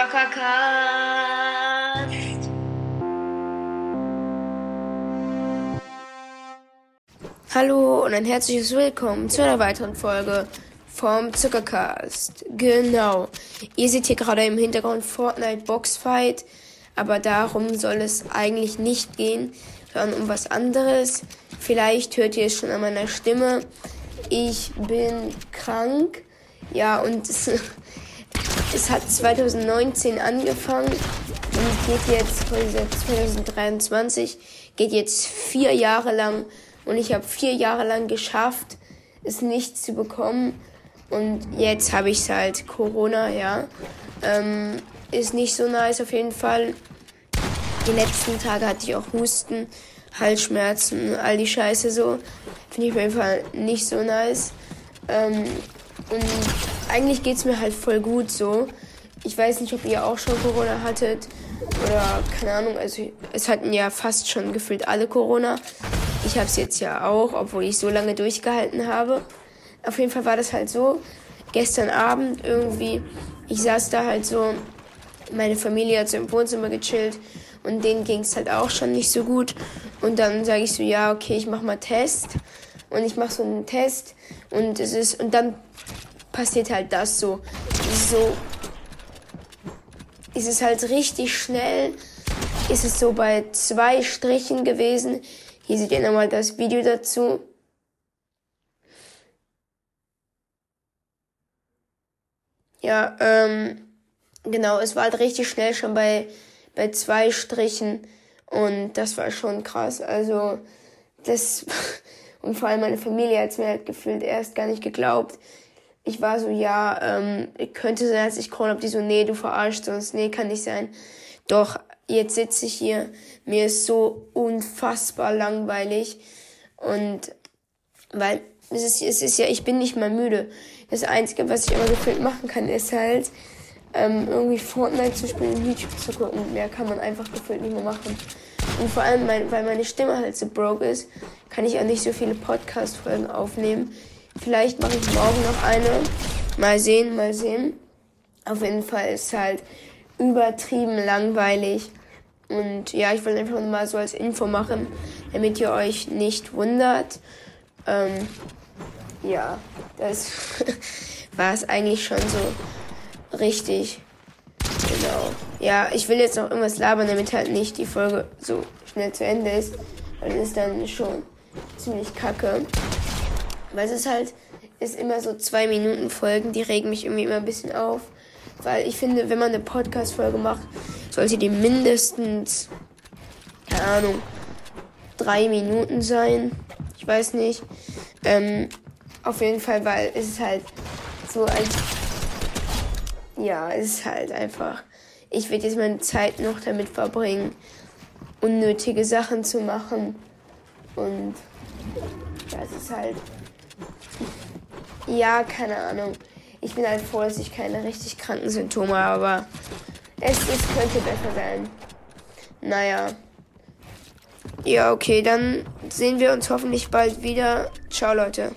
Zockercast. Hallo und ein herzliches Willkommen zu einer weiteren Folge vom Zuckercast. Genau. Ihr seht hier gerade im Hintergrund Fortnite Boxfight, aber darum soll es eigentlich nicht gehen, sondern um was anderes. Vielleicht hört ihr es schon an meiner Stimme. Ich bin krank. Ja, und es, hat 2019 angefangen und geht jetzt, 2023, geht jetzt vier Jahre lang. Und ich habe vier Jahre lang geschafft, es nicht zu bekommen. Und jetzt habe ich es halt Corona, ja. Ähm, ist nicht so nice auf jeden Fall. Die letzten Tage hatte ich auch Husten, Halsschmerzen, all die Scheiße so. Finde ich auf jeden Fall nicht so nice. Ähm, und eigentlich geht es mir halt voll gut so. Ich weiß nicht, ob ihr auch schon Corona hattet oder keine Ahnung. Also es hatten ja fast schon gefühlt alle Corona. Ich habe es jetzt ja auch, obwohl ich so lange durchgehalten habe. Auf jeden Fall war das halt so. Gestern Abend irgendwie, ich saß da halt so, meine Familie hat so im Wohnzimmer gechillt und denen ging es halt auch schon nicht so gut. Und dann sage ich so, ja, okay, ich mach mal Test. Und ich mache so einen Test und es ist, und dann passiert halt das so. So ist es halt richtig schnell. Ist es so bei zwei Strichen gewesen. Hier seht ihr nochmal das Video dazu. Ja, ähm, genau, es war halt richtig schnell schon bei, bei zwei Strichen und das war schon krass. Also, das, und vor allem meine Familie hat es mir halt gefühlt erst gar nicht geglaubt ich war so, ja, ähm, könnte sein, dass ich Corona habe. Die so, nee, du verarschst uns. Nee, kann nicht sein. Doch, jetzt sitze ich hier. Mir ist so unfassbar langweilig. Und weil es ist, es ist ja, ich bin nicht mal müde. Das Einzige, was ich immer gefühlt machen kann, ist halt ähm, irgendwie Fortnite zu spielen und YouTube zu gucken. Mehr kann man einfach gefühlt nicht mehr machen. Und vor allem, mein, weil meine Stimme halt so broke ist, kann ich auch nicht so viele Podcast-Folgen aufnehmen. Vielleicht mache ich morgen noch eine. Mal sehen, mal sehen. Auf jeden Fall ist halt übertrieben langweilig. Und ja, ich wollte einfach mal so als Info machen, damit ihr euch nicht wundert. Ähm, ja, das war es eigentlich schon so richtig. Genau. Ja, ich will jetzt noch irgendwas labern, damit halt nicht die Folge so schnell zu Ende ist. Weil das ist dann schon ziemlich kacke. Weil es ist halt, ist immer so zwei Minuten Folgen, die regen mich irgendwie immer ein bisschen auf. Weil ich finde, wenn man eine Podcast-Folge macht, sollte die mindestens, keine Ahnung, drei Minuten sein. Ich weiß nicht. Ähm, auf jeden Fall, weil es ist halt so als, ja, es ist halt einfach, ich werde jetzt meine Zeit noch damit verbringen, unnötige Sachen zu machen. Und ja, es ist halt ja, keine Ahnung. Ich bin halt froh, dass ich keine richtig kranken Symptome habe, aber es, es könnte besser sein. Naja. Ja, okay, dann sehen wir uns hoffentlich bald wieder. Ciao, Leute.